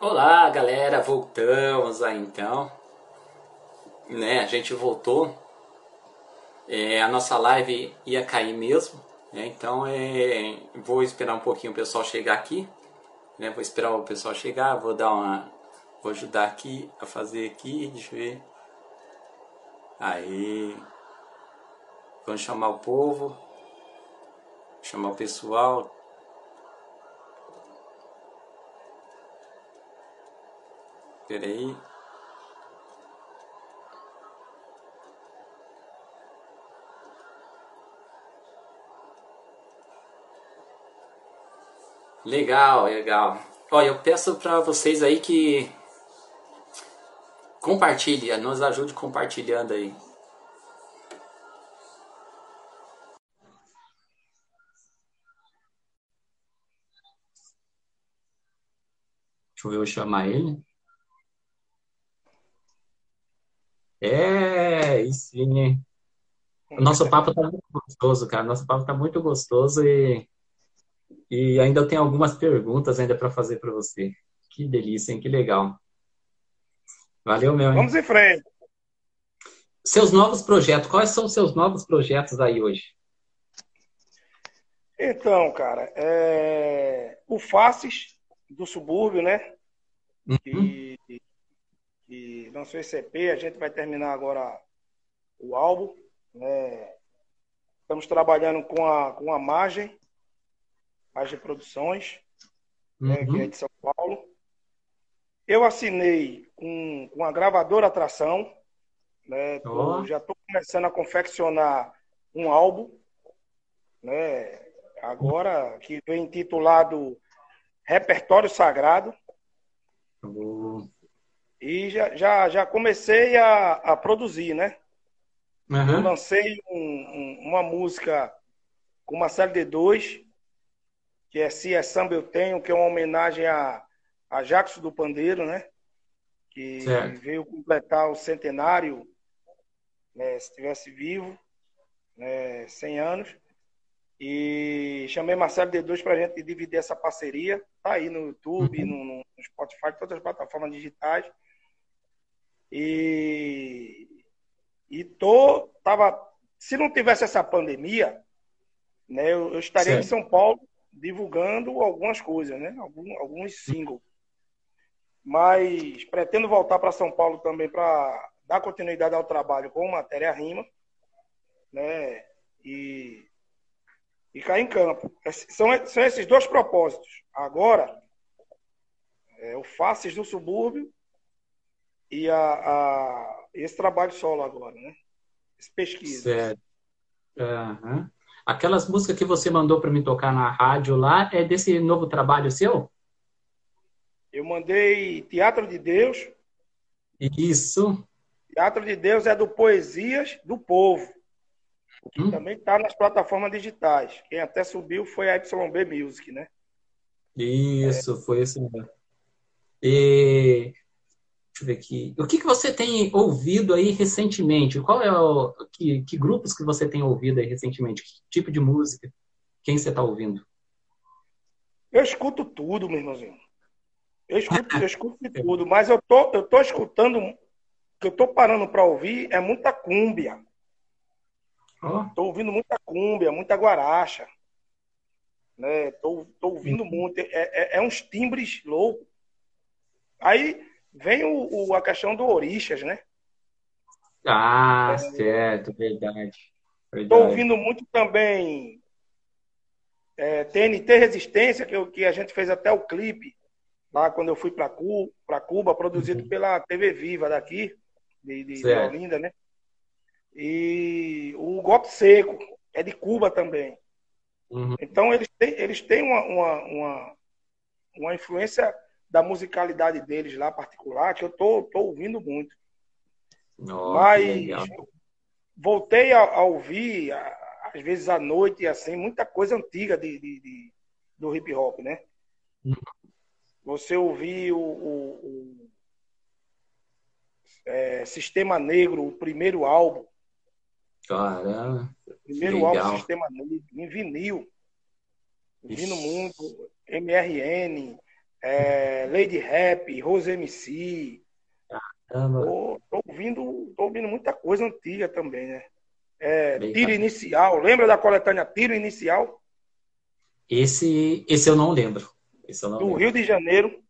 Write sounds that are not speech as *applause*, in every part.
Olá, galera, voltamos aí então. Né, a gente voltou. É, a nossa live ia cair mesmo, né? Então é, vou esperar um pouquinho o pessoal chegar aqui, né? Vou esperar o pessoal chegar, vou dar uma, vou ajudar aqui a fazer aqui, deixa eu ver. Aí, vamos chamar o povo, chamar o pessoal, Peraí. Legal, legal. Olha, eu peço para vocês aí que compartilhe, nos ajude compartilhando aí. Deixa eu chamar ele. É, e sim. O nosso papo tá muito gostoso, cara. Nosso papo tá muito gostoso e, e ainda tem algumas perguntas ainda para fazer para você. Que delícia, hein? Que legal. Valeu, meu. Hein? Vamos em frente. Seus novos projetos, quais são os seus novos projetos aí hoje? Então, cara, é... o Faces do subúrbio, né? Uhum. Que que lançou esse EP. A gente vai terminar agora o álbum. Né? Estamos trabalhando com a, com a Margem, Margem Produções, uhum. né, que é de São Paulo. Eu assinei com, com a gravadora Atração. Né? Tô, Já estou começando a confeccionar um álbum. Né? Agora, que vem intitulado Repertório Sagrado. Uhum. E já, já, já comecei a, a produzir, né? Uhum. Eu lancei um, um, uma música com uma série de dois, que é Se é Samba Eu Tenho, que é uma homenagem a, a Jackson do Pandeiro, né? Que certo. veio completar o centenário, né, se estivesse vivo, né, 100 anos. E chamei Marcelo D2 para a gente dividir essa parceria. Tá aí no YouTube, uhum. no, no Spotify, todas as plataformas digitais. E, e tô, tava, se não tivesse essa pandemia, né, eu, eu estaria certo. em São Paulo divulgando algumas coisas, né, alguns, alguns singles. Mas pretendo voltar para São Paulo também para dar continuidade ao trabalho com matéria rima, né, e, e cair em campo. São, são esses dois propósitos. Agora, é, o Faces do Subúrbio e a, a, esse trabalho solo agora, né? Esse pesquisa. Certo. Uhum. Aquelas músicas que você mandou para me tocar na rádio lá, é desse novo trabalho seu? Eu mandei Teatro de Deus. Isso. Teatro de Deus é do Poesias do Povo, que hum. também está nas plataformas digitais. Quem até subiu foi a YB Music, né? Isso, é. foi esse mesmo. E Deixa eu ver aqui. O que, que você tem ouvido aí recentemente? Qual é o. Que, que grupos que você tem ouvido aí recentemente? Que tipo de música? Quem você está ouvindo? Eu escuto tudo, meu irmãozinho. Eu escuto, eu escuto de *laughs* tudo, mas eu tô, eu tô escutando. O que eu tô parando para ouvir é muita cúmbia. Oh. Tô ouvindo muita cúmbia, muita guaracha. Né? Tô, tô ouvindo uhum. muito. É, é, é uns timbres loucos. Aí vem o, o, a questão do Orixas, né? Ah, é, certo, verdade. Estou ouvindo muito também é, TNT Resistência, que, que a gente fez até o clipe lá quando eu fui para Cuba, Cuba, produzido uhum. pela TV Viva daqui, de, de, de, Olinda, né? E o Golpe Seco, é de Cuba também. Uhum. Então eles têm, eles têm uma, uma, uma, uma influência da musicalidade deles lá particular, que eu tô, tô ouvindo muito. Nossa, Mas voltei a, a ouvir, a, às vezes à noite, assim, muita coisa antiga de, de, de do hip hop, né? Uhum. Você ouvir o, o, o é, Sistema Negro, o primeiro álbum. Caramba. Primeiro legal. álbum Sistema Negro, em vinil. Vindo muito, MRN, é, Lady Rap, Rose MC. Tô, tô, ouvindo, tô ouvindo muita coisa antiga também, né? É, tiro Inicial, lembra da coletânea Tiro Inicial? Esse, esse eu não lembro. Esse eu não Do lembro. Rio de Janeiro.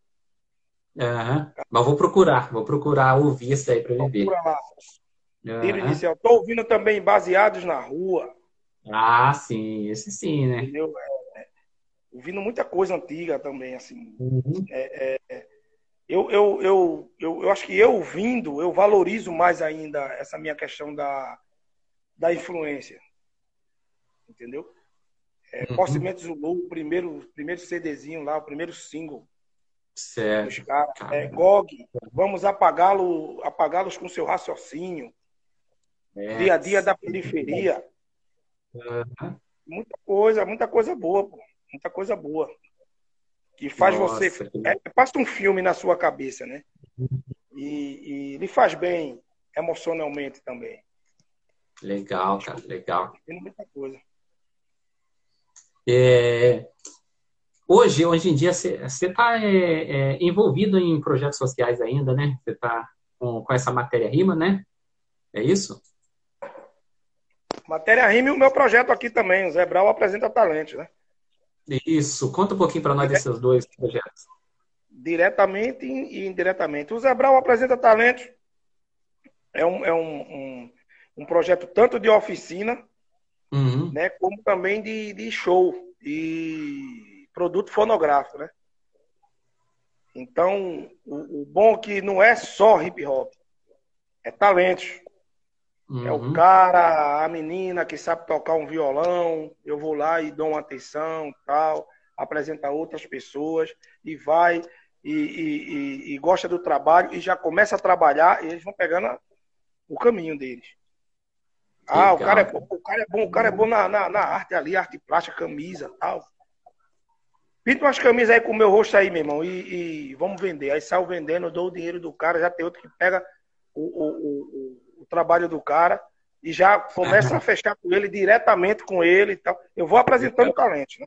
Uhum. Mas vou procurar, vou procurar ouvir isso aí para. Procura lá. Uhum. Tiro Inicial. Tô ouvindo também Baseados na Rua. Ah, sim, esse sim, né? Entendeu? É, ouvindo muita coisa antiga também, assim. Uhum. É, é, eu, eu, eu, eu, eu acho que eu ouvindo, eu valorizo mais ainda essa minha questão da, da influência. Entendeu? É, uhum. Possemente Zulu, o primeiro, primeiro CDzinho lá, o primeiro single. Certo. É, GOG, vamos apagá-lo, apagá-los com seu raciocínio. É. Dia a dia da periferia. Uhum. Muita coisa, muita coisa boa, pô. Muita coisa boa. Que faz Nossa, você. Que... É, passa um filme na sua cabeça, né? E, e lhe faz bem emocionalmente também. Legal, cara, legal. Tem muita coisa. É, hoje, hoje em dia, você está é, é, envolvido em projetos sociais ainda, né? Você está com, com essa matéria rima, né? É isso? Matéria rima e o meu projeto aqui também, o Zé Brau apresenta talentos, né? Isso. Conta um pouquinho para nós desses dois projetos. Diretamente e indiretamente. O Zé Brau apresenta talentos. É um, é um, um, um projeto tanto de oficina, uhum. né, como também de, de show e produto fonográfico, né? Então, o, o bom é que não é só hip hop, é talentos. Uhum. É o uhum. cara, a menina que sabe tocar um violão, eu vou lá e dou uma atenção, tal, apresenta outras pessoas e vai e, e, e, e, gosta do trabalho e já começa a trabalhar e eles vão pegando o caminho deles. Ah, o cara é bom, o cara é bom, o cara é bom na, na, na arte ali, arte plástica, camisa tal. Pinta umas camisas aí com o meu rosto aí, meu irmão, e, e vamos vender. Aí saiu vendendo, dou o dinheiro do cara, já tem outro que pega o, o, o trabalho do cara e já começa a fechar com ele diretamente com ele e tal. Eu vou apresentando talento, né?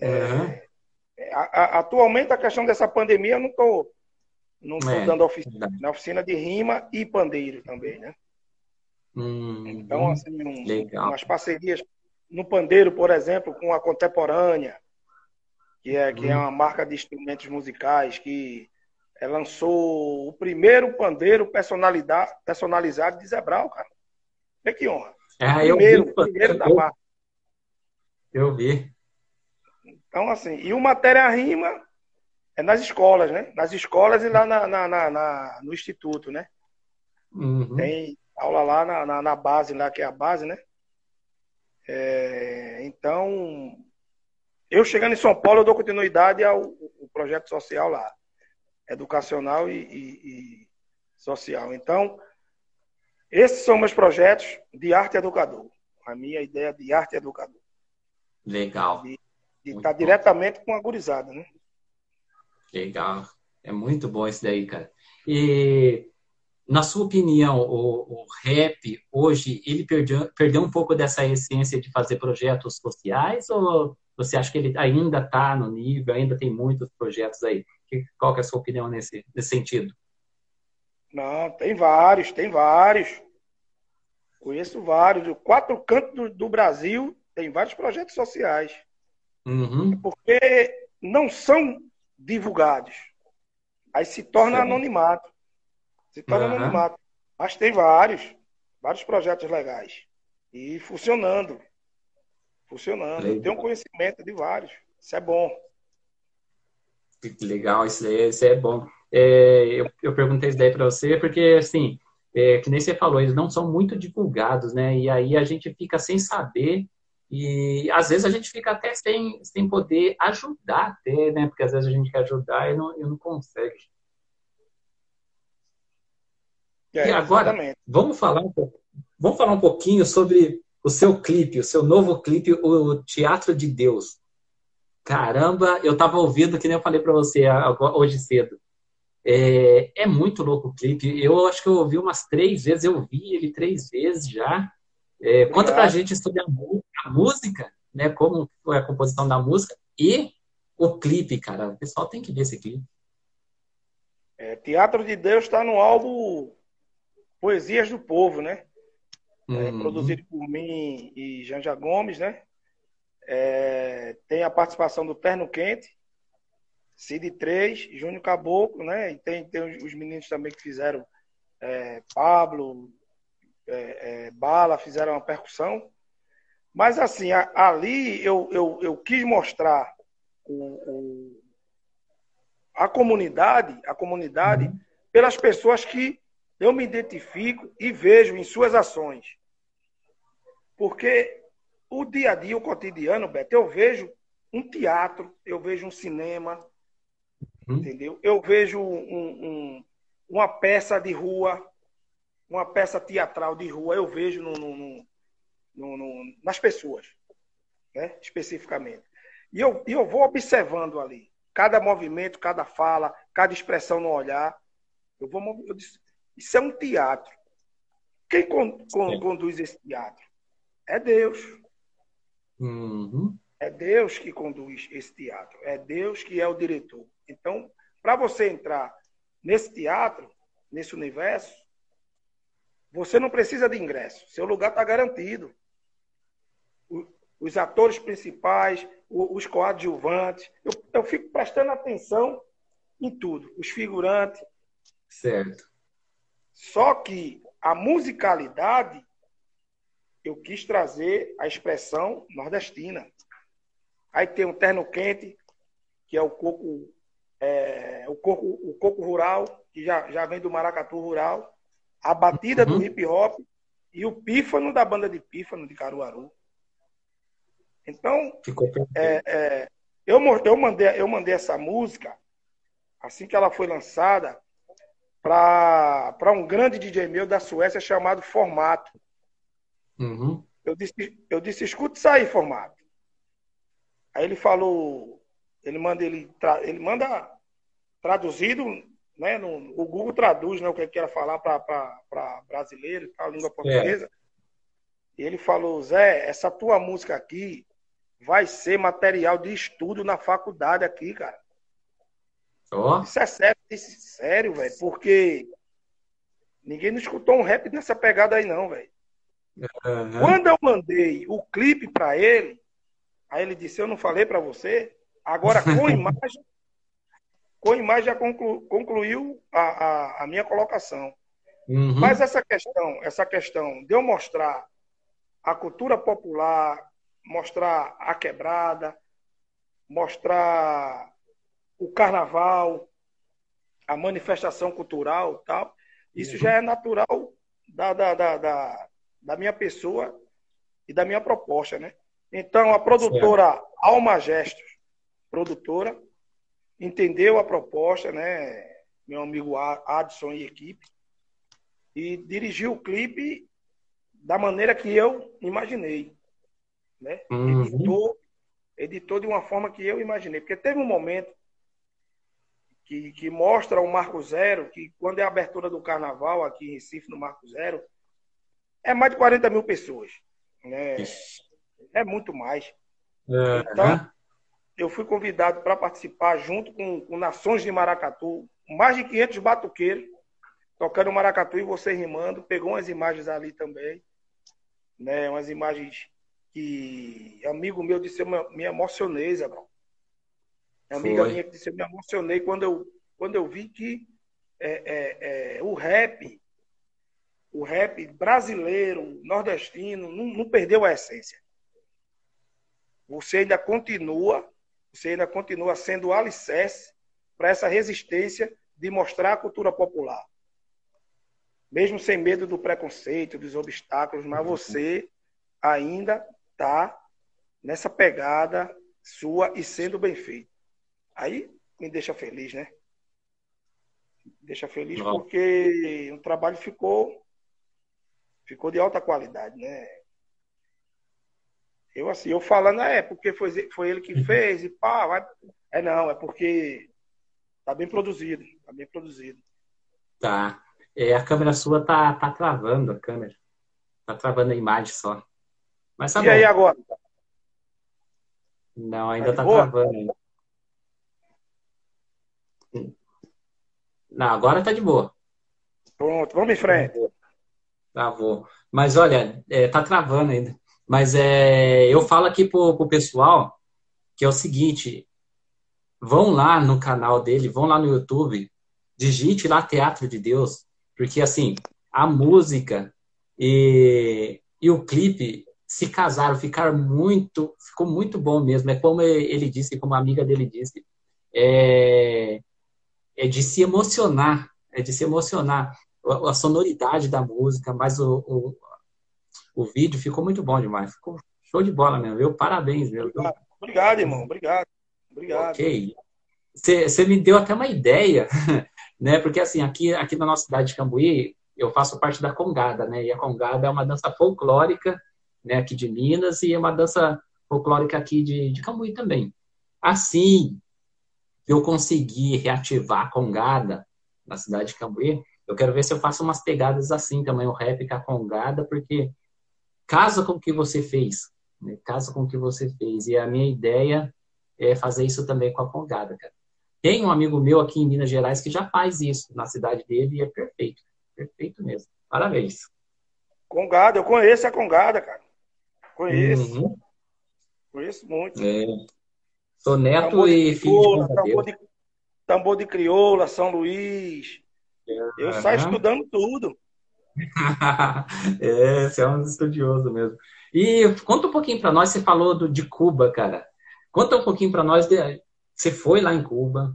É, a, a, atualmente a questão dessa pandemia eu não estou não tô é, dando oficina, na oficina de rima e pandeiro também, né? Hum, então, assim, um, umas parcerias no pandeiro, por exemplo, com a Contemporânea, que é, que hum. é uma marca de instrumentos musicais que é, lançou o primeiro pandeiro personalizado de Zebral, cara. É que honra. É, primeiro, vi, primeiro da marca. Eu vi. Então, assim, e o Matéria Rima é nas escolas, né? Nas escolas e lá na, na, na, na no instituto, né? Uhum. Tem aula lá na, na, na, base, lá que é a base, né? É, então, eu chegando em São Paulo, eu dou continuidade ao, ao projeto social lá educacional e, e, e social. Então, esses são meus projetos de arte educador. A minha ideia de arte educador. Legal. De, estar tá diretamente com a gurizada, né? Legal. É muito bom isso daí, cara. E, na sua opinião, o, o rap hoje, ele perdeu, perdeu um pouco dessa essência de fazer projetos sociais ou você acha que ele ainda está no nível, ainda tem muitos projetos aí? Qual que é a sua opinião nesse, nesse sentido? Não, tem vários, tem vários. Conheço vários. Quatro cantos do, do Brasil tem vários projetos sociais. Uhum. Porque não são divulgados. Aí se torna Sim. anonimato. Se torna uhum. anonimato. Mas tem vários, vários projetos legais. E funcionando funcionando. Eu tenho conhecimento de vários. Isso é bom. Legal, isso aí, isso é bom. É, eu, eu perguntei isso daí para você porque, assim, é, que nem você falou, eles não são muito divulgados, né? E aí a gente fica sem saber e às vezes a gente fica até sem, sem poder ajudar, até, né? Porque às vezes a gente quer ajudar e não, e não consegue. É, e agora, exatamente. vamos falar, um pouco, vamos falar um pouquinho sobre o seu clipe, o seu novo clipe, o Teatro de Deus. Caramba, eu tava ouvindo, que nem eu falei para você hoje cedo. É, é, muito louco o clipe. Eu acho que eu ouvi umas três vezes, eu vi ele três vezes já. É, conta pra gente sobre a, a música, né? Como foi a composição da música e o clipe, cara. O pessoal tem que ver esse clipe. É, Teatro de Deus está no álbum Poesias do Povo, né? É, uhum. produzido por mim e Janja Gomes, né? É, tem a participação do Terno Quente, Cid 3, Júnior Caboclo, né? E tem, tem os meninos também que fizeram é, Pablo, é, é, Bala, fizeram uma percussão. Mas assim, a, ali eu, eu, eu quis mostrar o, o, a comunidade, a comunidade, uhum. pelas pessoas que eu me identifico e vejo em suas ações. Porque o dia a dia, o cotidiano, Beto, eu vejo um teatro, eu vejo um cinema, uhum. entendeu? Eu vejo um, um, uma peça de rua, uma peça teatral de rua, eu vejo no, no, no, nas pessoas, né? especificamente. E eu, eu vou observando ali, cada movimento, cada fala, cada expressão no olhar. Eu vou, eu disse, isso é um teatro. Quem con, con, conduz esse teatro? É Deus. Uhum. É Deus que conduz esse teatro. É Deus que é o diretor. Então, para você entrar nesse teatro, nesse universo, você não precisa de ingresso. Seu lugar está garantido. Os atores principais, os coadjuvantes, eu, eu fico prestando atenção em tudo. Os figurantes. Certo. Só que a musicalidade, eu quis trazer a expressão nordestina. Aí tem o terno quente, que é o coco, é, o coco, o coco rural, que já, já vem do maracatu rural, a batida uhum. do hip hop e o pífano da banda de pífano de Caruaru. Então, é, é, eu, eu, mandei, eu mandei essa música, assim que ela foi lançada, para um grande DJ meu da Suécia chamado Formato. Uhum. Eu, disse, eu disse, escuta isso aí, Formato. Aí ele falou, ele manda, ele, ele manda traduzido, né, no, o Google traduz né, o que ele quer falar para brasileiro, a língua portuguesa. É. E ele falou, Zé, essa tua música aqui vai ser material de estudo na faculdade aqui, cara. Oh. Isso é sério, isso é sério, velho, porque ninguém não escutou um rap nessa pegada aí, não, velho. Uhum. Quando eu mandei o clipe para ele, aí ele disse: Eu não falei para você. Agora, com *laughs* imagem, com imagem já conclu, concluiu a, a, a, minha colocação. Uhum. Mas essa questão, essa questão de eu mostrar a cultura popular, mostrar a quebrada, mostrar o carnaval, a manifestação cultural tal, isso uhum. já é natural da, da, da, da, da minha pessoa e da minha proposta, né? Então, a produtora certo. Alma Gestos, produtora, entendeu a proposta, né? Meu amigo Adson e equipe, e dirigiu o clipe da maneira que eu imaginei, né? Uhum. Editou, editou de uma forma que eu imaginei, porque teve um momento que, que mostra o Marco Zero, que quando é a abertura do carnaval aqui em Recife, no Marco Zero, é mais de 40 mil pessoas. Né? É muito mais. É, então, eu fui convidado para participar junto com, com, Nações de Maracatu, mais de 500 batuqueiros tocando maracatu e você rimando. Pegou umas imagens ali também, né? umas imagens que amigo meu disse eu me emocionei, Zé amiga Foi. minha que disse, eu me emocionei quando eu, quando eu vi que é, é, é, o rap, o rap brasileiro, nordestino, não, não perdeu a essência. Você ainda continua, você ainda continua sendo o alicerce para essa resistência de mostrar a cultura popular. Mesmo sem medo do preconceito, dos obstáculos, mas você ainda está nessa pegada sua e sendo bem feito. Aí me deixa feliz, né? Deixa feliz Não. porque o trabalho ficou Ficou de alta qualidade, né? Eu assim, eu falando, ah, é, porque foi, foi ele que fez e pá, vai. É, é não, é porque tá bem produzido, tá bem produzido. Tá. É, a câmera sua tá, tá travando a câmera. Tá travando a imagem só. Mas tá e bom. aí agora? Não, ainda tá, tá travando. Não, agora tá de boa. Pronto, vamos em frente. Travou. Mas olha, é, tá travando ainda. Mas é, eu falo aqui pro, pro pessoal que é o seguinte: vão lá no canal dele, vão lá no YouTube, digite lá Teatro de Deus, porque assim, a música e, e o clipe se casaram, ficaram muito, ficou muito bom mesmo. É como ele disse, como a amiga dele disse, é, é de se emocionar, é de se emocionar. A, sonoridade da música, mas o, o, o, vídeo ficou muito bom demais. Ficou show de bola mesmo, viu? Parabéns, meu. Obrigado, Obrigado irmão. Obrigado. Obrigado. Ok. Você me deu até uma ideia, *laughs* né? Porque assim, aqui, aqui na nossa cidade de Cambuí, eu faço parte da Congada, né? E a Congada é uma dança folclórica, né? Aqui de Minas e é uma dança folclórica aqui de, de Cambuí também. Assim, eu conseguir reativar a Congada na cidade de Cambuí, eu quero ver se eu faço umas pegadas assim também, o rap com a Congada, porque casa com o que você fez, né? casa com o que você fez. E a minha ideia é fazer isso também com a Congada, cara. Tem um amigo meu aqui em Minas Gerais que já faz isso na cidade dele e é perfeito. Perfeito mesmo. Parabéns. Congada, eu conheço a Congada, cara. Conheço. Uhum. Conheço muito. É. Sou neto tambor e filho de tambor de, tambor de crioula, São Luís. Eu saio estudando tudo. *laughs* é, você é um estudioso mesmo. E conta um pouquinho para nós, você falou do, de Cuba, cara. Conta um pouquinho para nós, de, você foi lá em Cuba,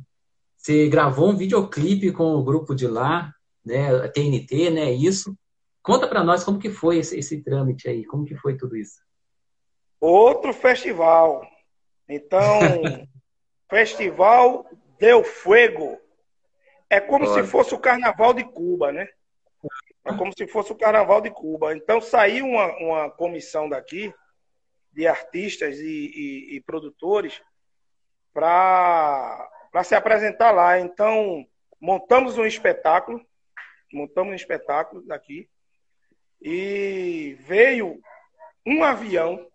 você gravou um videoclipe com o grupo de lá, né, a TNT, né, isso. Conta para nós como que foi esse, esse trâmite aí, como que foi tudo isso. Outro festival. Então, *laughs* Festival Del Fuego. É como se fosse o Carnaval de Cuba, né? É como se fosse o Carnaval de Cuba. Então, saiu uma, uma comissão daqui, de artistas e, e, e produtores, para se apresentar lá. Então, montamos um espetáculo, montamos um espetáculo daqui, e veio um avião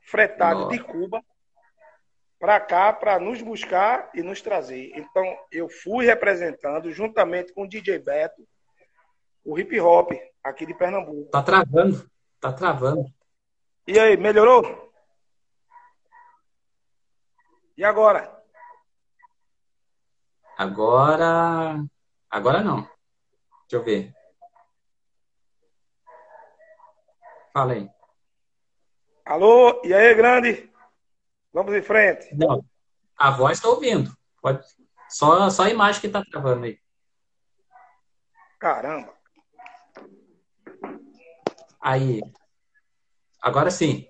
fretado Nossa. de Cuba para cá para nos buscar e nos trazer. Então eu fui representando juntamente com o DJ Beto o hip hop aqui de Pernambuco. Tá travando, tá travando. E aí, melhorou? E agora? Agora, agora não. Deixa eu ver. Fala aí. Alô, e aí, grande? Vamos em frente. Não, a voz está ouvindo. Pode... Só, só a imagem que está travando aí. Caramba. Aí. Agora sim.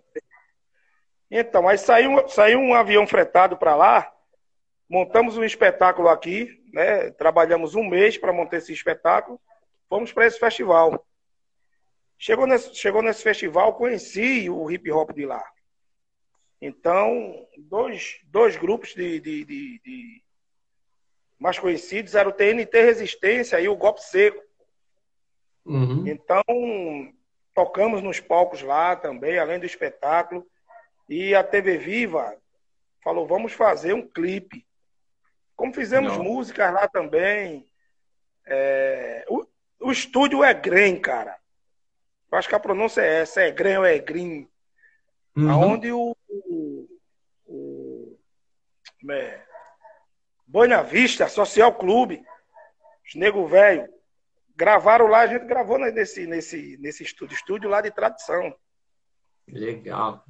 Então, aí saiu, saiu um avião fretado para lá, montamos um espetáculo aqui, né? Trabalhamos um mês para montar esse espetáculo, fomos para esse festival. Chegou nesse, chegou nesse festival, conheci o hip hop de lá. Então, dois, dois grupos de, de, de, de mais conhecidos eram o TNT Resistência e o Golpe Seco. Uhum. Então, tocamos nos palcos lá também, além do espetáculo. E a TV Viva falou: vamos fazer um clipe. Como fizemos Não. músicas lá também. É... O, o estúdio é Grem, cara. Eu acho que a pronúncia é essa, é Grem ou é Green. Uhum. Onde o, o, o é, Boa Vista Social Clube, os nego velho, gravaram lá, a gente gravou nesse, nesse, nesse estúdio, estúdio lá de tradição. Legal.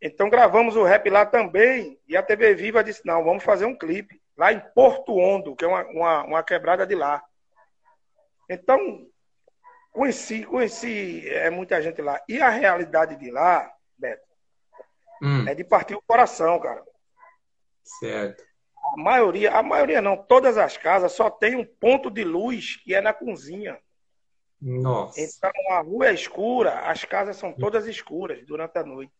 Então gravamos o rap lá também, e a TV Viva disse, não, vamos fazer um clipe, lá em Porto Ondo, que é uma, uma, uma quebrada de lá. Então, Conheci, conheci é, muita gente lá. E a realidade de lá, Beto, hum. é de partir o coração, cara. Certo. A maioria, a maioria não, todas as casas só tem um ponto de luz que é na cozinha. Nossa. Então a rua é escura, as casas são todas escuras durante a noite.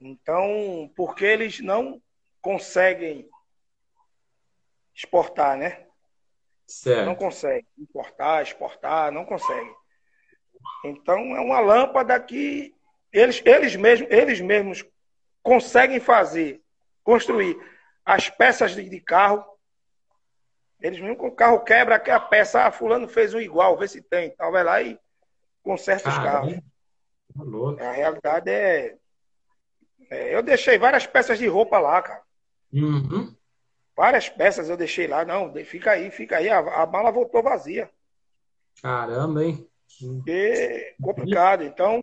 Então, porque eles não conseguem exportar, né? Certo. Não consegue importar, exportar, não consegue. Então é uma lâmpada que eles, eles, mesmos, eles mesmos conseguem fazer, construir as peças de, de carro Eles mesmo com o carro quebra aqui a peça, ah, fulano fez o igual, vê se tem. Então vai lá e conserta os carros. Tá a realidade é, é, Eu deixei várias peças de roupa lá, cara. Uhum. Várias peças eu deixei lá. Não, fica aí, fica aí. A, a mala voltou vazia. Caramba, hein? E complicado. Então,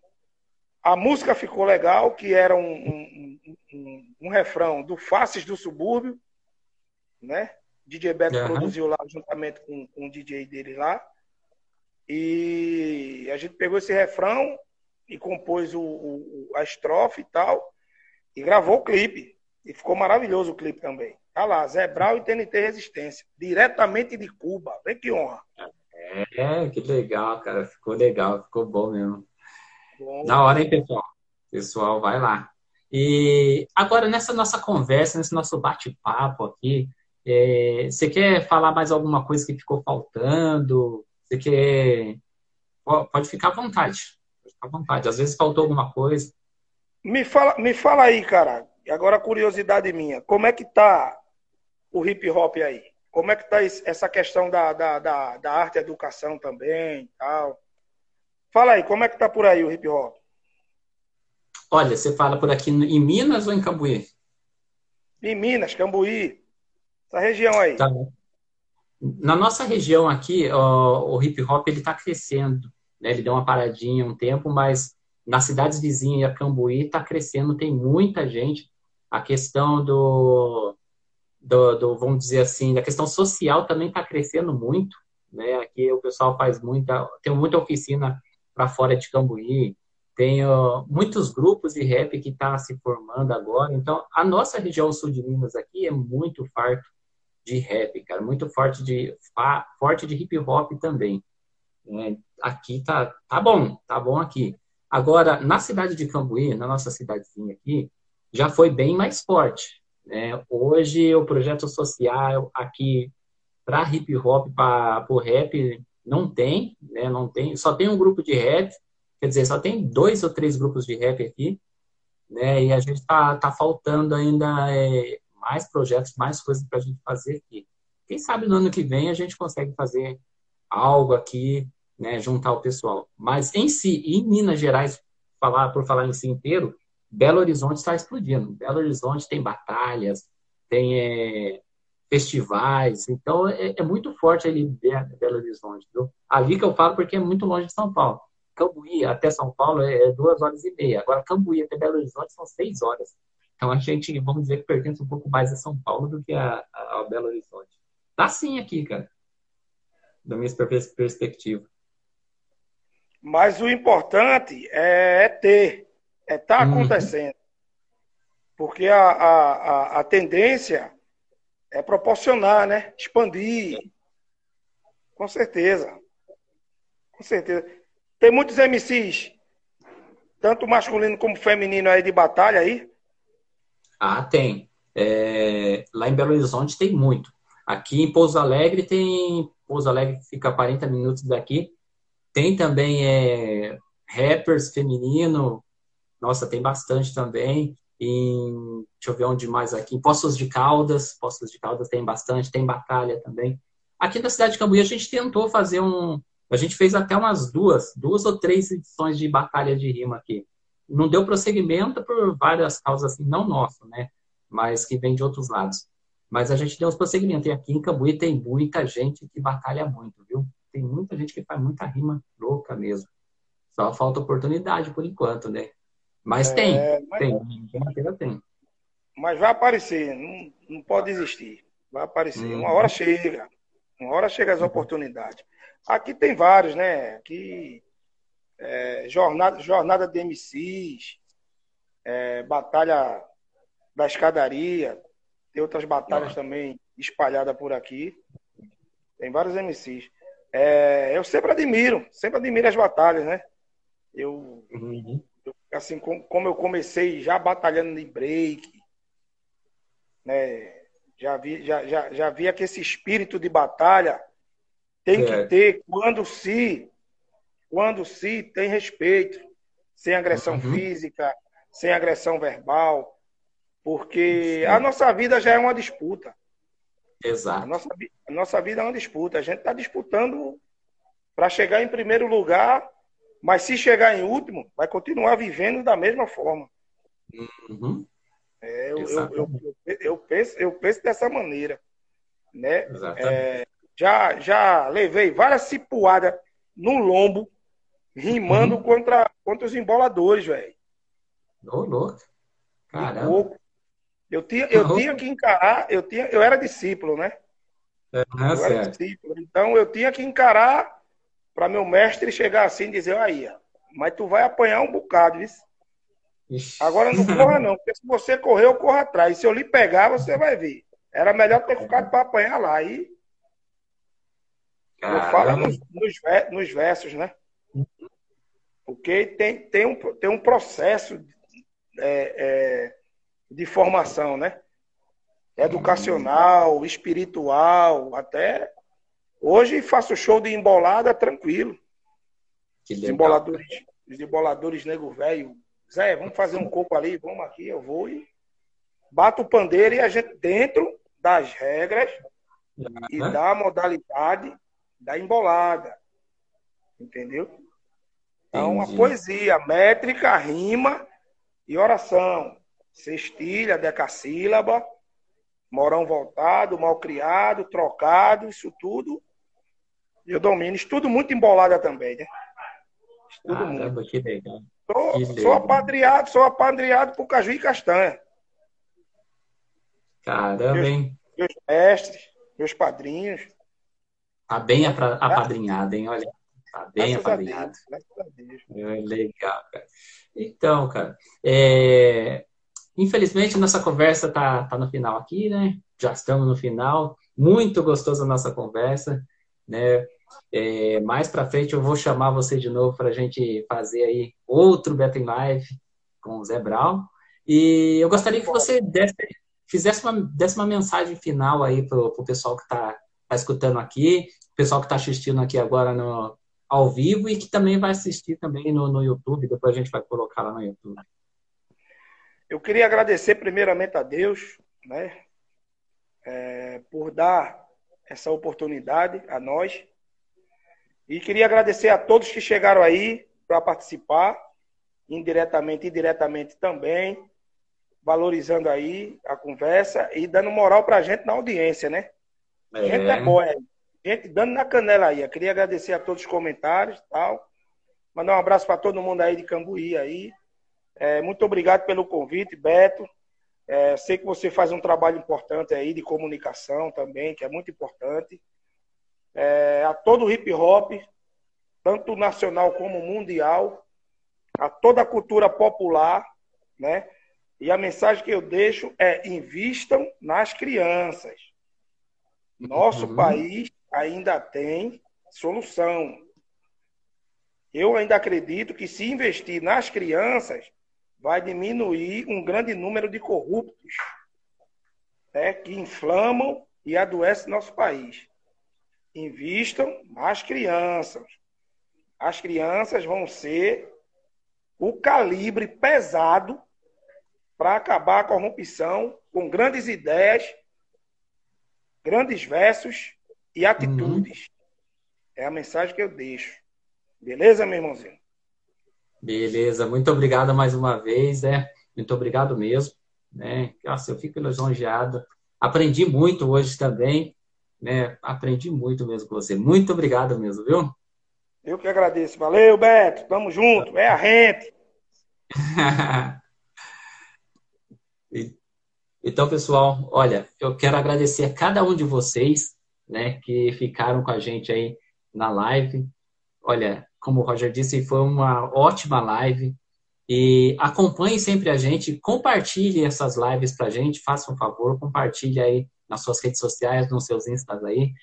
a música ficou legal, que era um, um, um, um refrão do Faces do Subúrbio, né? DJ Beto uhum. produziu lá juntamente com, com o DJ dele lá. E a gente pegou esse refrão e compôs o, o, a estrofe e tal. E gravou o clipe. E ficou maravilhoso o clipe também. Tá lá, Zé Brau e TNT Resistência. Diretamente de Cuba. Vem que honra. É, que legal, cara. Ficou legal, ficou bom mesmo. Bom. Da hora, hein, pessoal? Pessoal, vai lá. E agora, nessa nossa conversa, nesse nosso bate-papo aqui, é, você quer falar mais alguma coisa que ficou faltando? Você quer. Pode ficar à vontade. Pode ficar à vontade. Às vezes faltou alguma coisa. Me fala, me fala aí, cara. Agora curiosidade minha. Como é que tá o hip hop aí? Como é que tá essa questão da, da, da, da arte e educação também tal? Fala aí, como é que tá por aí o hip hop? Olha, você fala por aqui em Minas ou em Cambuí? Em Minas, Cambuí. Essa região aí. Tá. Na nossa região aqui, o, o hip hop ele está crescendo. Né? Ele deu uma paradinha um tempo, mas nas cidades vizinhas a Cambuí está crescendo, tem muita gente. A questão do, do, do, vamos dizer assim, da questão social também está crescendo muito. Né? Aqui o pessoal faz muita, tem muita oficina para fora de Cambuí, tem muitos grupos de rap que está se formando agora. Então, a nossa região sul de Minas aqui é muito farto de rap, cara, muito forte de forte de hip hop também. É, aqui tá tá bom, tá bom aqui. Agora na cidade de Cambuí, na nossa cidadezinha aqui, já foi bem mais forte. Né? Hoje o projeto social aqui para hip hop, para o rap não tem, né? Não tem, só tem um grupo de rap, quer dizer, só tem dois ou três grupos de rap aqui, né? E a gente tá, tá faltando ainda é, mais projetos, mais coisas para a gente fazer aqui. Quem sabe no ano que vem a gente consegue fazer algo aqui, né, juntar o pessoal. Mas em si, em Minas Gerais, falar por falar em si inteiro, Belo Horizonte está explodindo. Belo Horizonte tem batalhas, tem é, festivais, então é, é, muito forte ali Belo Horizonte. Viu? Ali que eu falo porque é muito longe de São Paulo. Cambuí até São Paulo é duas horas e meia. Agora Cambuí até Belo Horizonte são seis horas. Então a gente, vamos dizer que pertence um pouco mais a São Paulo do que a, a, a Belo Horizonte. Tá sim aqui, cara. Da minha perspectiva. Mas o importante é, é ter, é estar tá uhum. acontecendo. Porque a, a, a, tendência é proporcionar, né? Expandir. Com certeza. Com certeza. Tem muitos MCs, tanto masculino como feminino aí de batalha aí. Ah, tem. É, lá em Belo Horizonte tem muito. Aqui em Pouso Alegre tem. Pouso Alegre fica a 40 minutos daqui. Tem também é, rappers feminino. Nossa, tem bastante também. Em, deixa eu ver onde mais aqui. Em Poços de Caldas. Poços de Caldas tem bastante. Tem Batalha também. Aqui na cidade de Cambuí a gente tentou fazer um. A gente fez até umas duas, duas ou três edições de Batalha de Rima aqui não deu prosseguimento por várias causas, assim, não nosso, né? Mas que vem de outros lados. Mas a gente deu uns prosseguimentos. E aqui em Cambuí tem muita gente que batalha muito, viu? Tem muita gente que faz muita rima louca mesmo. Só falta oportunidade por enquanto, né? Mas é, tem, mas... tem, tem. Mas vai aparecer, não, não pode existir. Vai aparecer. Hum. Uma hora chega. Uma hora chega as oportunidades. Aqui tem vários, né? Aqui é, jornada, jornada de MCs, é, batalha da escadaria, tem outras batalhas também espalhadas por aqui. Tem vários MCs. É, eu sempre admiro, sempre admiro as batalhas, né? Eu, uhum. Assim, como, como eu comecei já batalhando em break, né? Já vi, já, já, já via que esse espírito de batalha tem que ter quando se quando se tem respeito, sem agressão uhum. física, sem agressão verbal, porque a nossa vida já é uma disputa. Exato. A nossa, a nossa vida é uma disputa. A gente está disputando para chegar em primeiro lugar, mas se chegar em último, vai continuar vivendo da mesma forma. Uhum. É, eu, eu, eu, eu, penso, eu penso dessa maneira. Né? É, já, já levei várias cipuadas no lombo, rimando uhum. contra, contra os emboladores, velho. Ô, louco. Caramba. Eu tinha, eu tinha que encarar, eu, tinha, eu era discípulo, né? É, eu era discípulo. Então eu tinha que encarar para meu mestre chegar assim e dizer, aí, mas tu vai apanhar um bocado, viu? Agora não corra não, porque se você correr, eu corro atrás. Se eu lhe pegar, você vai ver. Era melhor ter ficado para apanhar lá. E eu falo nos, nos, nos, versos, né? Porque tem, tem, um, tem um processo é, é, de formação, né? Educacional, espiritual, até. Hoje faço show de embolada tranquilo. Que os emboladores, os emboladores nego velho. Zé, vamos fazer um coco ali, vamos aqui, eu vou e bato o pandeiro e a gente dentro das regras uhum. e da modalidade da embolada. Entendeu? Então, Entendi. a poesia, métrica, rima e oração cestilha, decassílaba, morão voltado, mal criado, trocado, isso tudo. Eu domino. Estudo muito embolada também, né? Estudo Caramba, muito. Que legal. Sou, que sou apadreado, sou apadreado por caju e castanha. Caramba, meus, hein? Meus mestres, meus padrinhos. Tá bem apadrinhado, hein? Olha. Tá bem Graças apadrinhado. É legal, cara. Então, cara, é, Infelizmente, nossa conversa está tá no final aqui, né? Já estamos no final. Muito gostosa a nossa conversa, né? É, mais para frente eu vou chamar você de novo para a gente fazer aí outro Betting Live com o Zé Brown. E eu gostaria que você desse, fizesse uma, desse uma mensagem final aí para o pessoal que está tá escutando aqui, o pessoal que está assistindo aqui agora no, ao vivo e que também vai assistir também no, no YouTube, depois a gente vai colocar lá no YouTube. Eu queria agradecer primeiramente a Deus, né, é, por dar essa oportunidade a nós. E queria agradecer a todos que chegaram aí para participar, indiretamente e diretamente também, valorizando aí a conversa e dando moral para a gente na audiência, né? É. Gente é boa, é. gente dando na canela aí. Eu queria agradecer a todos os comentários e tal. Mandar um abraço para todo mundo aí de Cambuí aí. É, muito obrigado pelo convite, Beto. É, sei que você faz um trabalho importante aí de comunicação também, que é muito importante. É, a todo o hip hop, tanto nacional como mundial, a toda a cultura popular, né? E a mensagem que eu deixo é: invistam nas crianças. Nosso uhum. país ainda tem solução. Eu ainda acredito que se investir nas crianças, vai diminuir um grande número de corruptos né, que inflamam e adoecem nosso país. Invistam nas crianças. As crianças vão ser o calibre pesado para acabar a corrupção com grandes ideias, grandes versos e atitudes. Uhum. É a mensagem que eu deixo. Beleza, meu irmãozinho? Beleza, muito obrigado mais uma vez, é. Muito obrigado mesmo, né? Nossa, eu fico lisonjeado. Aprendi muito hoje também, né? Aprendi muito mesmo com você. Muito obrigado mesmo, viu? Eu que agradeço. Valeu, Beto. Tamo junto. É a gente. *laughs* então, pessoal, olha, eu quero agradecer a cada um de vocês, né, que ficaram com a gente aí na live. Olha, como o Roger disse, foi uma ótima live. E acompanhe sempre a gente, compartilhe essas lives para a gente, faça um favor, compartilhe aí nas suas redes sociais, nos seus instas aí.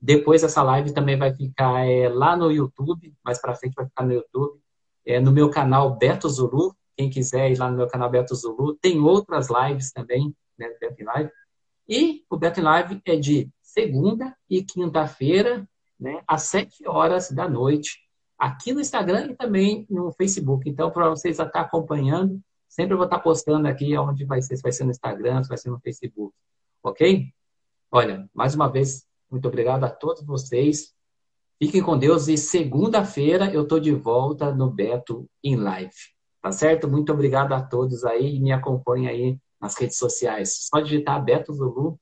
Depois essa live também vai ficar é, lá no YouTube, mais para frente vai ficar no YouTube, é, no meu canal Beto Zulu. Quem quiser ir lá no meu canal Beto Zulu, tem outras lives também, né, Beto Live. E o Beto Live é de segunda e quinta-feira, né, às sete horas da noite aqui no Instagram e também no Facebook. Então, para vocês estar acompanhando, sempre vou estar postando aqui onde vai ser, se vai ser no Instagram, se vai ser no Facebook. Ok? Olha, mais uma vez, muito obrigado a todos vocês. Fiquem com Deus e segunda-feira eu estou de volta no Beto em Live. Tá certo? Muito obrigado a todos aí e me acompanhem aí nas redes sociais. Só digitar Beto Zulu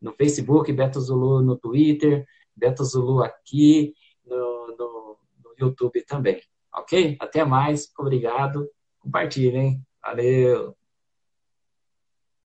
no Facebook, Beto Zulu no Twitter, Beto Zulu aqui no, no, no YouTube também. Ok? Até mais. Obrigado. Compartilhem. Valeu.